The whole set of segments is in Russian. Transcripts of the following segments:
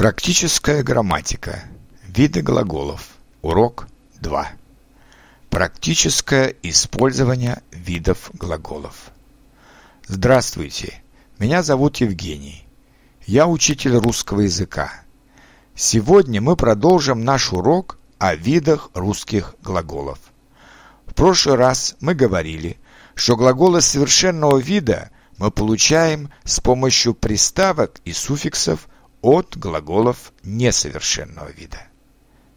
Практическая грамматика. Виды глаголов. Урок 2. Практическое использование видов глаголов. Здравствуйте, меня зовут Евгений. Я учитель русского языка. Сегодня мы продолжим наш урок о видах русских глаголов. В прошлый раз мы говорили, что глаголы совершенного вида мы получаем с помощью приставок и суффиксов от глаголов несовершенного вида.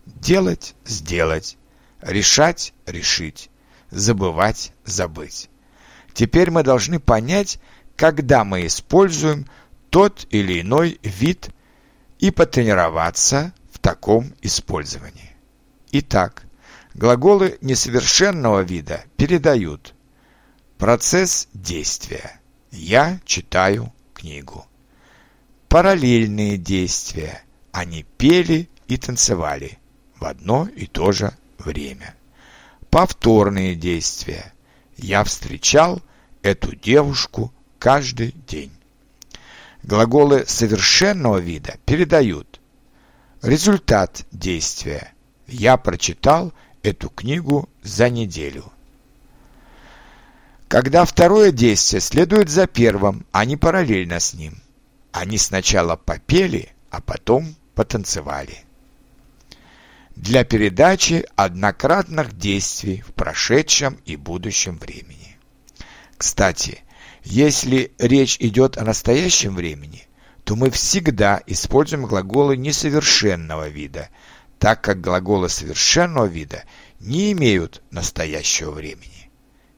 Делать – сделать, решать – решить, забывать – забыть. Теперь мы должны понять, когда мы используем тот или иной вид и потренироваться в таком использовании. Итак, глаголы несовершенного вида передают процесс действия. Я читаю книгу параллельные действия. Они пели и танцевали в одно и то же время. Повторные действия. Я встречал эту девушку каждый день. Глаголы совершенного вида передают результат действия. Я прочитал эту книгу за неделю. Когда второе действие следует за первым, а не параллельно с ним. Они сначала попели, а потом потанцевали. Для передачи однократных действий в прошедшем и будущем времени. Кстати, если речь идет о настоящем времени, то мы всегда используем глаголы несовершенного вида, так как глаголы совершенного вида не имеют настоящего времени.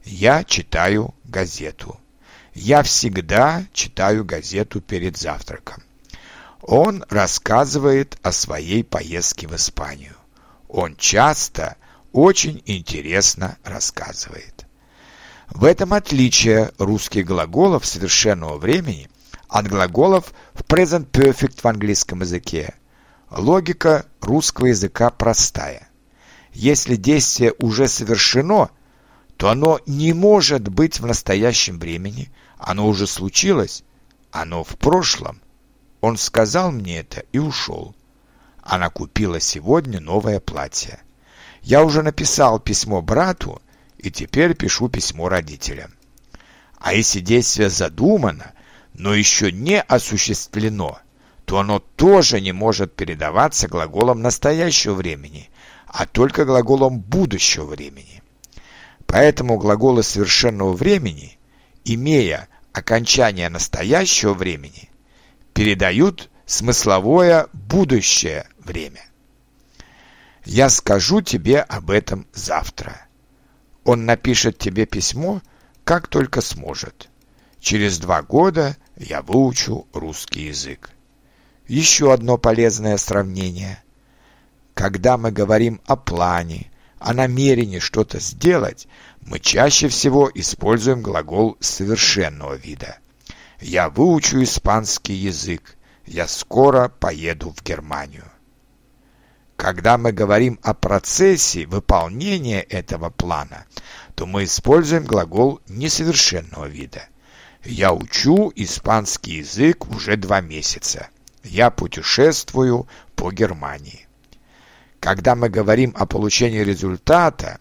Я читаю газету. Я всегда читаю газету перед завтраком. Он рассказывает о своей поездке в Испанию. Он часто очень интересно рассказывает. В этом отличие русских глаголов совершенного времени от глаголов в present perfect в английском языке. Логика русского языка простая. Если действие уже совершено, то оно не может быть в настоящем времени – оно уже случилось, оно в прошлом. Он сказал мне это и ушел. Она купила сегодня новое платье. Я уже написал письмо брату и теперь пишу письмо родителям. А если действие задумано, но еще не осуществлено, то оно тоже не может передаваться глаголом настоящего времени, а только глаголом будущего времени. Поэтому глаголы совершенного времени имея окончание настоящего времени, передают смысловое будущее время. Я скажу тебе об этом завтра. Он напишет тебе письмо, как только сможет. Через два года я выучу русский язык. Еще одно полезное сравнение. Когда мы говорим о плане, о намерении что-то сделать, мы чаще всего используем глагол совершенного вида. Я выучу испанский язык. Я скоро поеду в Германию. Когда мы говорим о процессе выполнения этого плана, то мы используем глагол несовершенного вида. Я учу испанский язык уже два месяца. Я путешествую по Германии. Когда мы говорим о получении результата,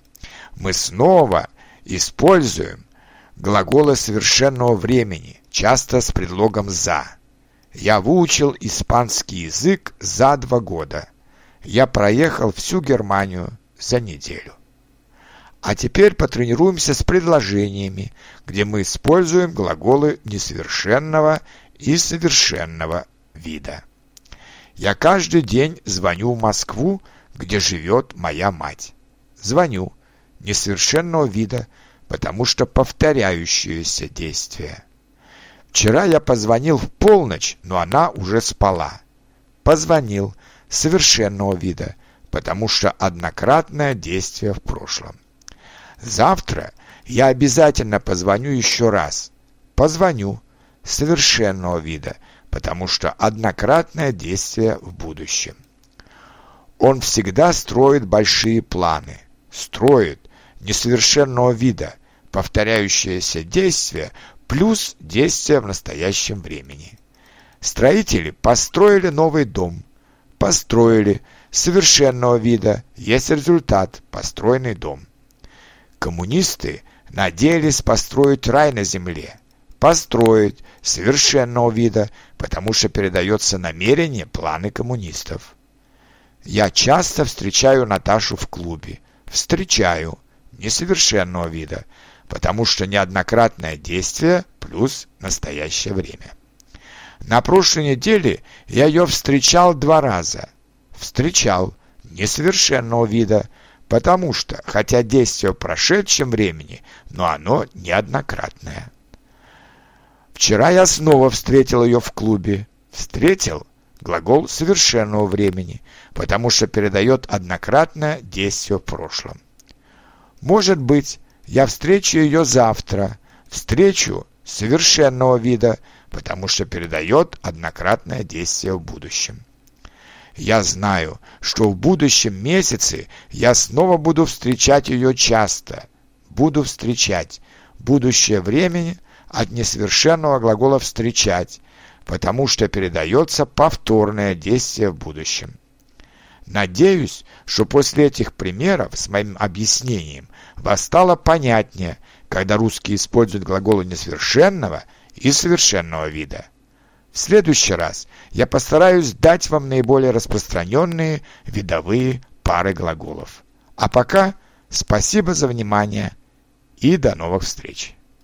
мы снова используем глаголы совершенного времени, часто с предлогом «за». Я выучил испанский язык за два года. Я проехал всю Германию за неделю. А теперь потренируемся с предложениями, где мы используем глаголы несовершенного и совершенного вида. Я каждый день звоню в Москву, где живет моя мать. Звоню несовершенного вида, потому что повторяющееся действие. Вчера я позвонил в полночь, но она уже спала. Позвонил совершенного вида, потому что однократное действие в прошлом. Завтра я обязательно позвоню еще раз. Позвоню совершенного вида, потому что однократное действие в будущем. Он всегда строит большие планы. Строит, несовершенного вида, повторяющееся действие плюс действие в настоящем времени. Строители построили новый дом, построили совершенного вида, есть результат – построенный дом. Коммунисты надеялись построить рай на земле, построить совершенного вида, потому что передается намерение, планы коммунистов. Я часто встречаю Наташу в клубе. Встречаю несовершенного вида, потому что неоднократное действие плюс настоящее время. На прошлой неделе я ее встречал два раза. Встречал несовершенного вида, потому что, хотя действие в прошедшем времени, но оно неоднократное. Вчера я снова встретил ее в клубе. Встретил глагол совершенного времени, потому что передает однократное действие в прошлом. Может быть, я встречу ее завтра, встречу совершенного вида, потому что передает однократное действие в будущем. Я знаю, что в будущем месяце я снова буду встречать ее часто. Буду встречать. Будущее времени от несовершенного глагола «встречать», потому что передается повторное действие в будущем. Надеюсь, что после этих примеров с моим объяснением вас стало понятнее, когда русские используют глаголы несовершенного и совершенного вида. В следующий раз я постараюсь дать вам наиболее распространенные видовые пары глаголов. А пока спасибо за внимание и до новых встреч!